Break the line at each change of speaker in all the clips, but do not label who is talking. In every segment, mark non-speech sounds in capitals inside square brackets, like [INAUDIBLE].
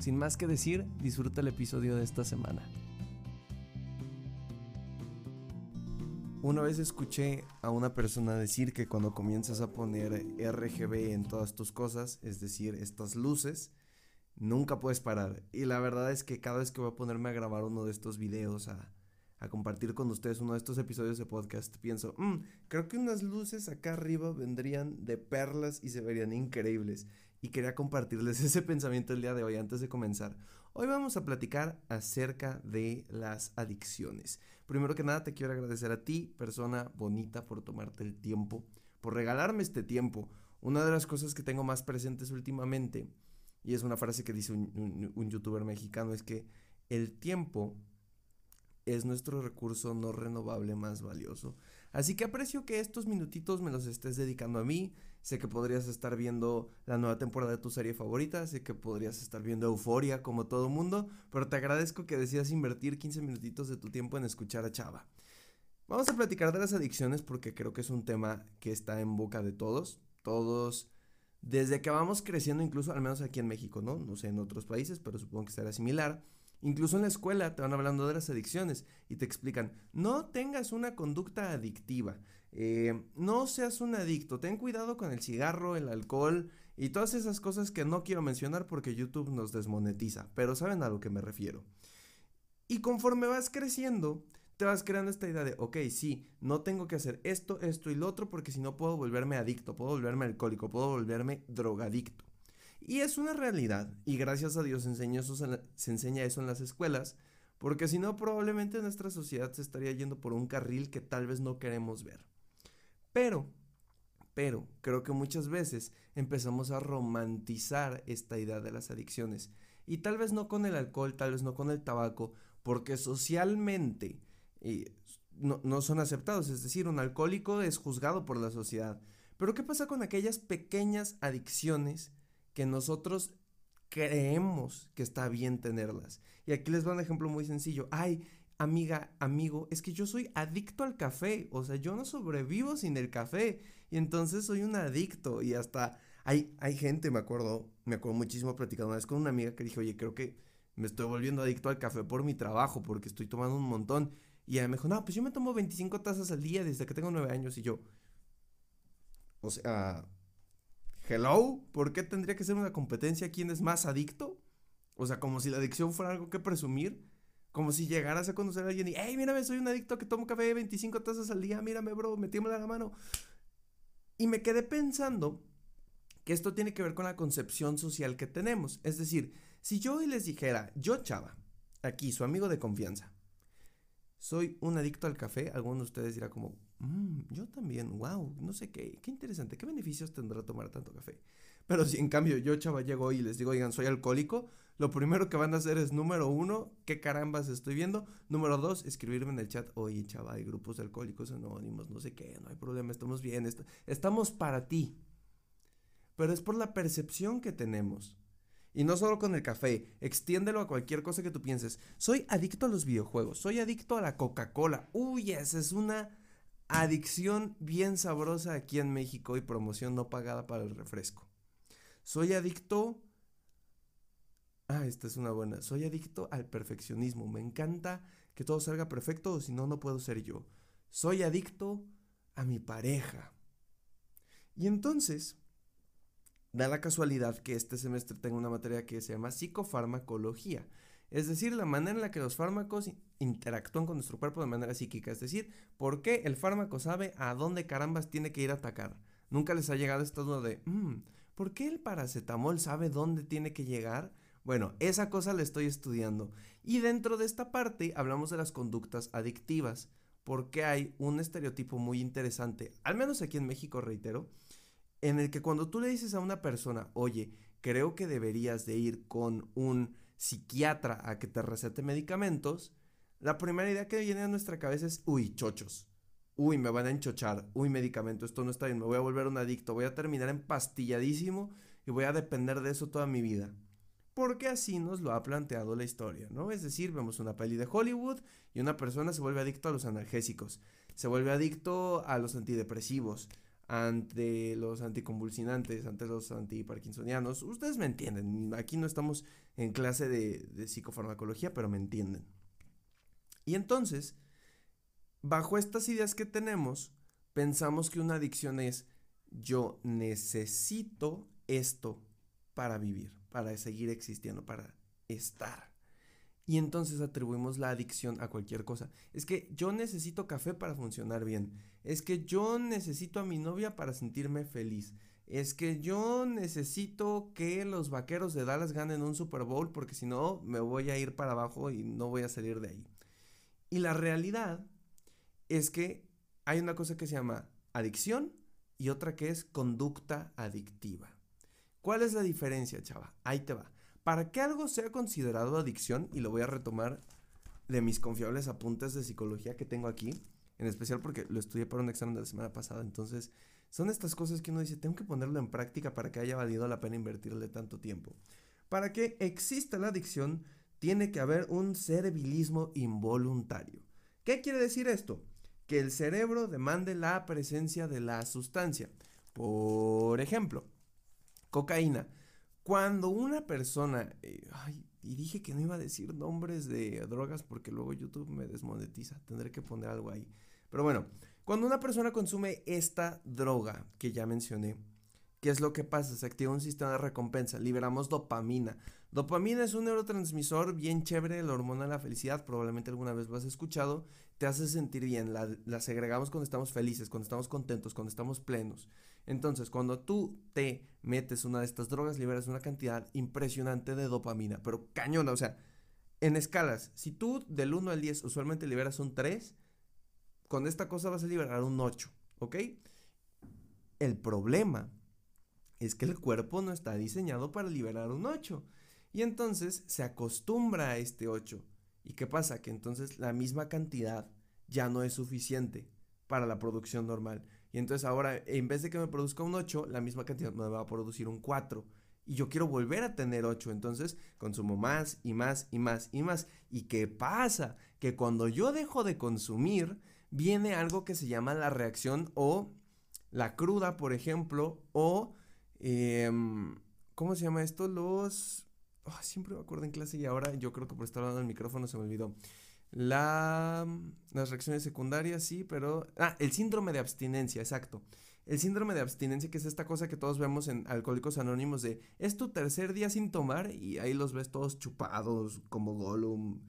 Sin más que decir, disfruta el episodio de esta semana. Una vez escuché a una persona decir que cuando comienzas a poner RGB en todas tus cosas, es decir, estas luces, nunca puedes parar. Y la verdad es que cada vez que voy a ponerme a grabar uno de estos videos, a, compartir con ustedes uno de estos episodios de podcast, pienso, mm, creo que unas luces acá arriba vendrían de perlas y se verían increíbles y quería compartirles [LAUGHS] ese pensamiento el día de hoy antes de comenzar. Hoy vamos a platicar acerca de las adicciones. Primero que nada te quiero agradecer a ti, persona bonita, por tomarte el tiempo, por regalarme este tiempo. Una de las cosas que tengo más presentes últimamente, y es una frase que dice un, un youtuber mexicano, es que el tiempo es nuestro recurso no renovable más valioso. Así que aprecio que estos minutitos me los estés dedicando a mí. Sé que podrías estar viendo la nueva temporada de tu serie favorita, sé que podrías estar viendo Euforia como todo mundo, pero te agradezco que decidas invertir 15 minutitos de tu tiempo en escuchar a Chava. Vamos a platicar de las adicciones porque creo que es un tema que está en boca de todos. Todos, desde que vamos creciendo, incluso al menos aquí en México, ¿no? No sé en otros países, pero supongo que será similar Incluso en la escuela te van hablando de las adicciones y te explican, no tengas una conducta adictiva, eh, no seas un adicto, ten cuidado con el cigarro, el alcohol y todas esas cosas que no quiero mencionar porque YouTube nos desmonetiza, pero saben a lo que me refiero. Y conforme vas creciendo, te vas creando esta idea de, ok, sí, no tengo que hacer esto, esto y lo otro porque si no puedo volverme adicto, puedo volverme alcohólico, puedo volverme drogadicto. Y es una realidad, y gracias a Dios se enseña eso en las escuelas, porque si no probablemente nuestra sociedad se estaría yendo por un carril que tal vez no queremos ver. Pero, pero, creo que muchas veces empezamos a romantizar esta idea de las adicciones. Y tal vez no con el alcohol, tal vez no con el tabaco, porque socialmente no, no son aceptados. Es decir, un alcohólico es juzgado por la sociedad. Pero ¿qué pasa con aquellas pequeñas adicciones que nosotros creemos que está bien tenerlas. Y aquí les doy un ejemplo muy sencillo. Ay, amiga, amigo, es que yo soy adicto al café, o sea, yo no sobrevivo sin el café y entonces soy un adicto y hasta hay, hay gente, me acuerdo, me acuerdo muchísimo platicando una vez con una amiga que dijo, oye, creo que me estoy volviendo adicto al café por mi trabajo, porque estoy tomando un montón. Y ella me dijo, no, pues yo me tomo 25 tazas al día desde que tengo 9 años y yo, o sea, Hello, ¿por qué tendría que ser una competencia quién es más adicto? O sea, como si la adicción fuera algo que presumir. Como si llegaras a conocer a alguien y, hey, mírame, soy un adicto que tomo café 25 tazas al día, mírame, bro, metiémosle la mano. Y me quedé pensando que esto tiene que ver con la concepción social que tenemos. Es decir, si yo hoy les dijera, yo chava, aquí, su amigo de confianza, soy un adicto al café, alguno de ustedes dirá como, mmm, yo también, wow, no sé qué, qué interesante, qué beneficios tendrá tomar tanto café. Pero si en cambio yo, chava, llego y les digo, oigan, soy alcohólico, lo primero que van a hacer es, número uno, qué carambas estoy viendo. Número dos, escribirme en el chat, oye, chava, hay grupos de alcohólicos anónimos, no sé qué, no hay problema, estamos bien, estamos para ti. Pero es por la percepción que tenemos. Y no solo con el café, extiéndelo a cualquier cosa que tú pienses. Soy adicto a los videojuegos, soy adicto a la Coca-Cola. Uy, esa es una adicción bien sabrosa aquí en México y promoción no pagada para el refresco. Soy adicto... Ah, esta es una buena. Soy adicto al perfeccionismo. Me encanta que todo salga perfecto o si no, no puedo ser yo. Soy adicto a mi pareja. Y entonces, Da la casualidad que este semestre tengo una materia que se llama psicofarmacología, es decir, la manera en la que los fármacos interactúan con nuestro cuerpo de manera psíquica, es decir, por qué el fármaco sabe a dónde carambas tiene que ir a atacar. Nunca les ha llegado esta duda de, mmm, ¿por qué el paracetamol sabe dónde tiene que llegar? Bueno, esa cosa la estoy estudiando. Y dentro de esta parte hablamos de las conductas adictivas, porque hay un estereotipo muy interesante, al menos aquí en México, reitero, en el que cuando tú le dices a una persona, oye, creo que deberías de ir con un psiquiatra a que te recete medicamentos, la primera idea que viene a nuestra cabeza es, uy, chochos. Uy, me van a enchochar. Uy, medicamento, esto no está bien. Me voy a volver un adicto. Voy a terminar empastilladísimo y voy a depender de eso toda mi vida. Porque así nos lo ha planteado la historia, ¿no? Es decir, vemos una peli de Hollywood y una persona se vuelve adicto a los analgésicos. Se vuelve adicto a los antidepresivos, ante los anticonvulsinantes, ante los antiparkinsonianos. Ustedes me entienden. Aquí no estamos en clase de, de psicofarmacología, pero me entienden. Y entonces, bajo estas ideas que tenemos, pensamos que una adicción es yo necesito esto para vivir, para seguir existiendo, para estar. Y entonces atribuimos la adicción a cualquier cosa. Es que yo necesito café para funcionar bien. Es que yo necesito a mi novia para sentirme feliz. Es que yo necesito que los vaqueros de Dallas ganen un Super Bowl porque si no me voy a ir para abajo y no voy a salir de ahí. Y la realidad es que hay una cosa que se llama adicción y otra que es conducta adictiva. ¿Cuál es la diferencia, chava? Ahí te va. Para que algo sea considerado adicción, y lo voy a retomar de mis confiables apuntes de psicología que tengo aquí, en especial porque lo estudié para un examen de la semana pasada, entonces son estas cosas que uno dice, tengo que ponerlo en práctica para que haya valido la pena invertirle tanto tiempo. Para que exista la adicción, tiene que haber un servilismo involuntario. ¿Qué quiere decir esto? Que el cerebro demande la presencia de la sustancia. Por ejemplo, cocaína. Cuando una persona, eh, ay, y dije que no iba a decir nombres de drogas porque luego YouTube me desmonetiza, tendré que poner algo ahí. Pero bueno, cuando una persona consume esta droga que ya mencioné, ¿qué es lo que pasa? Se activa un sistema de recompensa, liberamos dopamina. Dopamina es un neurotransmisor bien chévere, la hormona de la felicidad, probablemente alguna vez lo has escuchado, te hace sentir bien, la, segregamos cuando estamos felices, cuando estamos contentos, cuando estamos plenos. Entonces, cuando tú te metes una de estas drogas, liberas una cantidad impresionante de dopamina, pero cañona, o sea, en escalas, si tú del 1 al 10 usualmente liberas un 3, con esta cosa vas a liberar un 8, ¿ok? El problema es que el cuerpo no está diseñado para liberar un 8. Y entonces se acostumbra a este 8. ¿Y qué pasa? Que entonces la misma cantidad ya no es suficiente para la producción normal. Y entonces ahora, en vez de que me produzca un 8, la misma cantidad me va a producir un 4. Y yo quiero volver a tener 8. Entonces consumo más y más y más y más. ¿Y qué pasa? Que cuando yo dejo de consumir, viene algo que se llama la reacción o la cruda, por ejemplo, o... Em, ¿Cómo se llama esto? Los... siempre me acuerdo en clase y ahora yo creo que por estar hablando el micrófono se me olvidó. La, las reacciones secundarias, sí, pero... Ah, el síndrome de abstinencia, exacto. El síndrome de abstinencia, que es esta cosa que todos vemos en Alcohólicos Anónimos de, es tu tercer día sin tomar y ahí los ves todos chupados como Gollum.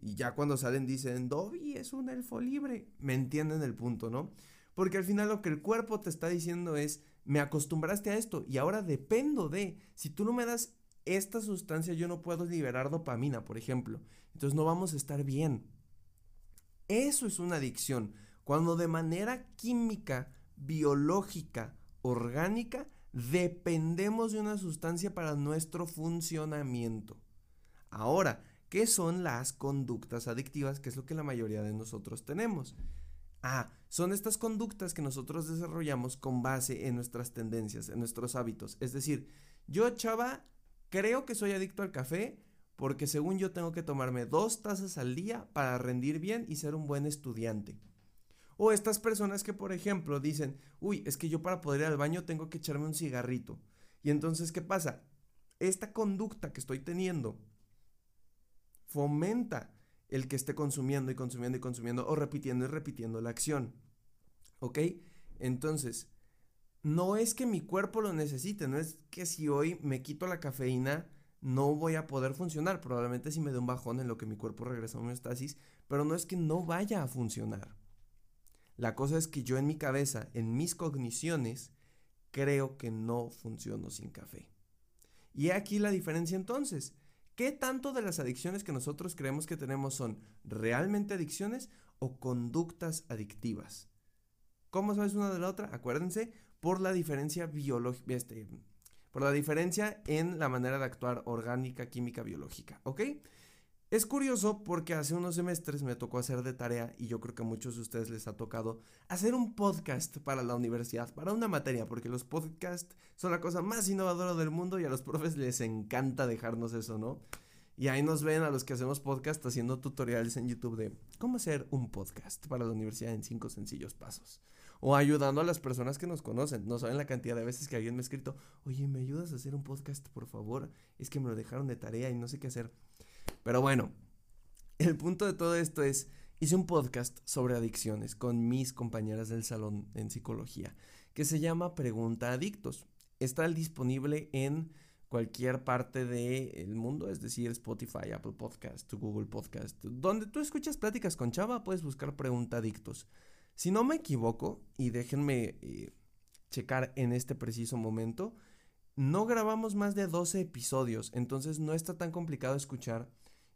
Y ya cuando salen dicen, Dobby es un elfo libre. Me entienden el punto, ¿no? Porque al final lo que el cuerpo te está diciendo es, me acostumbraste a esto y ahora dependo de, si tú no me das esta sustancia yo no puedo liberar dopamina, por ejemplo. Entonces no vamos a estar bien. Eso es una adicción. Cuando de manera química, biológica, orgánica, dependemos de una sustancia para nuestro funcionamiento. Ahora, ¿qué son las conductas adictivas? Que es lo que la mayoría de nosotros tenemos. Ah, son estas conductas que nosotros desarrollamos con base en nuestras tendencias, en nuestros hábitos. Es decir, yo, chava, Creo que soy adicto al café porque según yo tengo que tomarme dos tazas al día para rendir bien y ser un buen estudiante. O estas personas que, por ejemplo, dicen, uy, es que yo para poder ir al baño tengo que echarme un cigarrito. Y entonces, ¿qué pasa? Esta conducta que estoy teniendo fomenta el que esté consumiendo y consumiendo y consumiendo o repitiendo y repitiendo la acción. ¿Ok? Entonces, no es que mi cuerpo lo necesite, no es que si hoy me quito la cafeína no voy a poder funcionar, probablemente si me dé un bajón en lo que mi cuerpo regresa a homeostasis, pero no es que no vaya a funcionar. La cosa es que yo en mi cabeza, en mis cogniciones, creo que no funciono sin café. Y aquí la diferencia entonces. ¿Qué tanto de las adicciones que nosotros creemos que tenemos son realmente adicciones o conductas adictivas? ¿Cómo sabes una de la otra? Acuérdense, por la diferencia biológica, este, por la diferencia en la manera de actuar orgánica, química, biológica, ¿ok? Es curioso porque hace unos semestres me tocó hacer de tarea y yo creo que a muchos de ustedes les ha tocado hacer un podcast para la universidad, para una materia, porque los podcasts son la cosa más innovadora del mundo y a los profes les encanta dejarnos eso, ¿no? Y ahí nos ven a los que hacemos podcast haciendo tutoriales en YouTube de cómo hacer un podcast para la universidad en cinco sencillos pasos. O ayudando a las personas que nos conocen. No saben la cantidad de veces que alguien me ha escrito, oye, ¿me ayudas a hacer un podcast, por favor? Es que me lo dejaron de tarea y no sé qué hacer. Pero bueno, el punto de todo esto es, hice un podcast sobre adicciones con mis compañeras del salón en psicología, que se llama Pregunta Adictos. Está disponible en cualquier parte del mundo, es decir, Spotify, Apple Podcast, Google Podcast, donde tú escuchas pláticas con Chava, puedes buscar Pregunta Adictos. Si no me equivoco, y déjenme eh, checar en este preciso momento, no grabamos más de 12 episodios, entonces no está tan complicado escuchar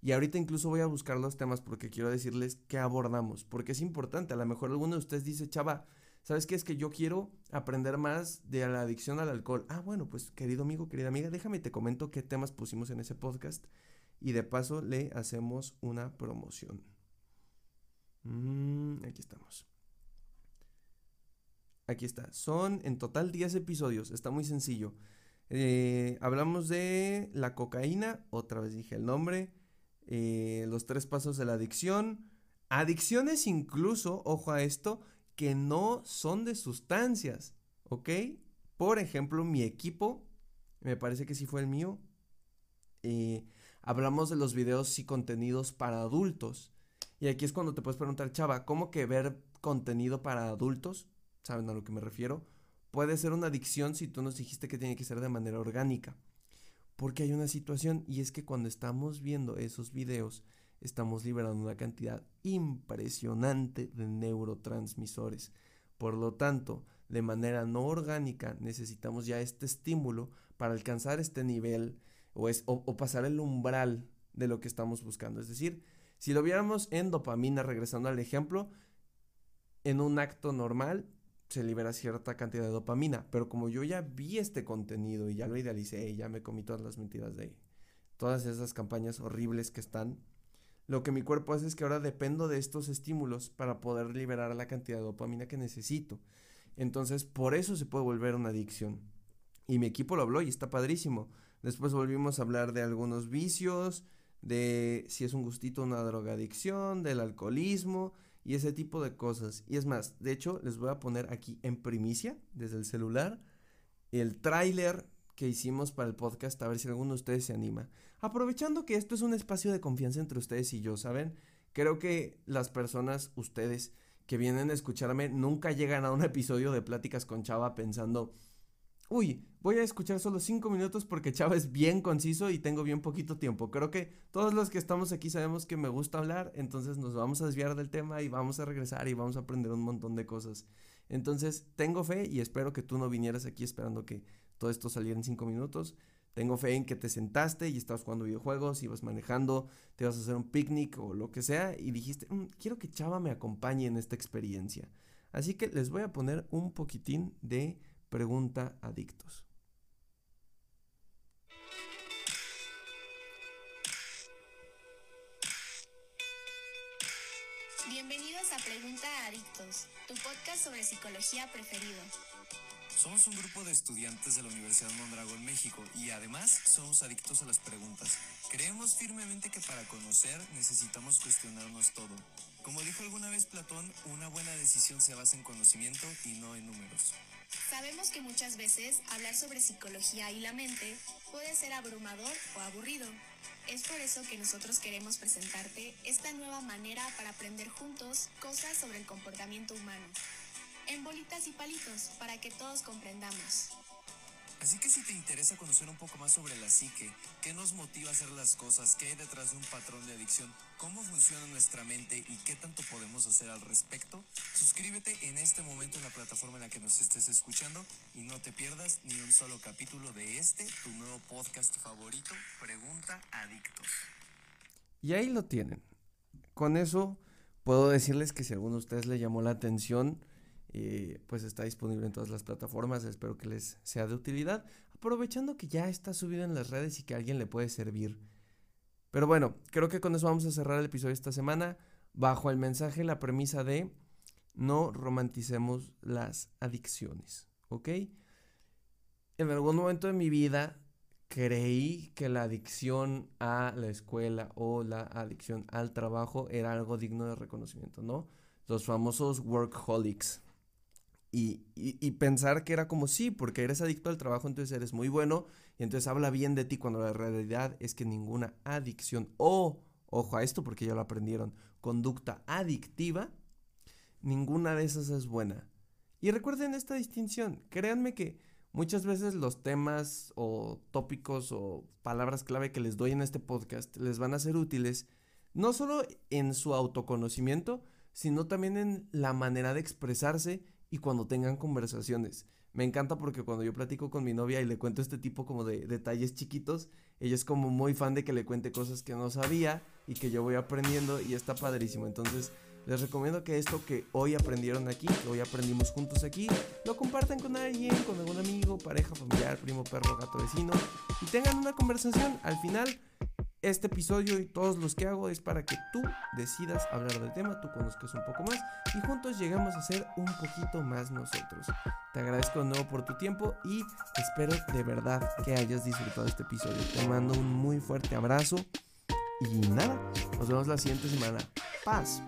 y ahorita incluso voy a buscar los temas porque quiero decirles qué abordamos, porque es importante. A lo mejor alguno de ustedes dice, chava, ¿sabes qué? Es que yo quiero aprender más de la adicción al alcohol. Ah, bueno, pues querido amigo, querida amiga, déjame te comento qué temas pusimos en ese podcast y de paso le hacemos una promoción. Mm, aquí estamos. Aquí está. Son en total 10 episodios. Está muy sencillo. Eh, hablamos de la cocaína. Otra vez dije el nombre. Eh, los tres pasos de la adicción. Adicciones incluso, ojo a esto, que no son de sustancias, ¿ok? Por ejemplo, mi equipo, me parece que sí fue el mío, eh, hablamos de los videos y contenidos para adultos. Y aquí es cuando te puedes preguntar, chava, ¿cómo que ver contenido para adultos? ¿Saben a lo que me refiero? Puede ser una adicción si tú nos dijiste que tiene que ser de manera orgánica. Porque hay una situación y es que cuando estamos viendo esos videos, estamos liberando una cantidad impresionante de neurotransmisores. Por lo tanto, de manera no orgánica necesitamos ya este estímulo para alcanzar este nivel o, pasar el umbral de lo que estamos buscando. Es decir, si lo viéramos en dopamina, regresando al ejemplo, en un acto normal se libera cierta cantidad de dopamina, pero como yo ya vi este contenido y ya lo idealicé ya me comí todas las mentiras de todas esas campañas horribles que están, lo que mi cuerpo hace es que ahora dependo de estos estímulos para poder liberar la cantidad de dopamina que necesito. Entonces, por eso se puede volver una adicción. Y mi equipo lo habló y está padrísimo. Después volvimos a hablar de algunos vicios, de si es un gustito una drogadicción, del alcoholismo, y ese tipo de cosas. Y es más, de hecho, les voy a poner aquí en primicia, desde el celular, el tráiler que hicimos para el podcast, a ver si alguno de ustedes se anima. Aprovechando que esto es un espacio de confianza entre ustedes y yo, ¿saben? Creo que las personas, ustedes que vienen a escucharme, nunca llegan a un episodio de Pláticas con Chava pensando, uy, voy a escuchar solo cinco minutos porque Chava es bien conciso y tengo bien poquito tiempo. Creo que todos los que estamos aquí sabemos que me gusta hablar, entonces nos vamos a desviar del tema y vamos a regresar y vamos a aprender un montón de cosas. Entonces, tengo fe y espero que tú no vinieras aquí esperando que todo esto saliera en cinco minutos. Tengo fe en que te sentaste y estabas jugando videojuegos, ibas manejando, te ibas a hacer un picnic o lo que sea y dijiste, mm, quiero que Chava me acompañe en esta experiencia. Así que les voy a poner un poquitín de Pregunta Adictos.
Bienvenidos a Pregunta Adictos, tu podcast sobre psicología preferido.
Somos un grupo de estudiantes de la Universidad Mondragón, México, y además somos adictos a las preguntas. Creemos firmemente que para conocer necesitamos cuestionarnos todo. Como dijo alguna vez Platón, una buena decisión se basa en conocimiento y no en números.
Sabemos que muchas veces hablar sobre psicología y la mente puede ser abrumador o aburrido. Es por eso que nosotros queremos presentarte esta nueva manera para aprender juntos cosas sobre el comportamiento humano. En bolitas y palitos, para que todos comprendamos.
Así que si te interesa conocer un poco más sobre la psique, qué nos motiva a hacer las cosas, qué hay detrás de un patrón de adicción, cómo funciona nuestra mente y qué tanto podemos hacer al respecto, suscríbete en este momento en la plataforma en la que nos estés escuchando y no te pierdas ni un solo capítulo de este, tu nuevo podcast favorito, Pregunta Adictos.
Y ahí lo tienen. Con eso puedo decirles que si alguno de ustedes le llamó la atención, pues está disponible en todas las plataformas, espero que les sea de utilidad. aprovechando que ya está subido en las redes y que alguien le puede servir. Pero bueno, creo que con eso vamos a cerrar el episodio esta semana bajo el mensaje, la premisa de no romanticemos las adicciones, ¿ok? En algún momento de mi vida creí que la adicción a la escuela o la adicción al trabajo era algo digno de reconocimiento, ¿no? Los famosos workaholics. Y, pensar que era como sí, porque eres adicto al trabajo, entonces eres muy bueno y entonces habla bien de ti cuando la realidad es que ninguna adicción o, ojo a esto porque ya lo aprendieron, conducta adictiva, ninguna de esas es buena. Y recuerden esta distinción, créanme que muchas veces los temas o tópicos o palabras clave que les doy en este podcast les van a ser útiles no solo en su autoconocimiento, sino también en la manera de expresarse y cuando tengan conversaciones. Me encanta porque cuando yo platico con mi novia y le cuento este tipo como de detalles chiquitos, ella es como muy fan de que le cuente cosas que no sabía y que yo voy aprendiendo y está padrísimo. Entonces, les recomiendo que esto que hoy aprendieron aquí, que hoy aprendimos juntos aquí, lo compartan con alguien, con algún amigo, pareja, familiar, primo, perro, gato, vecino y tengan una conversación. Al final, este episodio y todos los que hago es para que tú decidas hablar del tema, tú conozcas un poco más y juntos lleguemos a ser un poquito más nosotros. Te agradezco de nuevo por tu tiempo y espero de verdad que hayas disfrutado este episodio. Te mando un muy fuerte abrazo y nada, nos vemos la siguiente semana. Paz.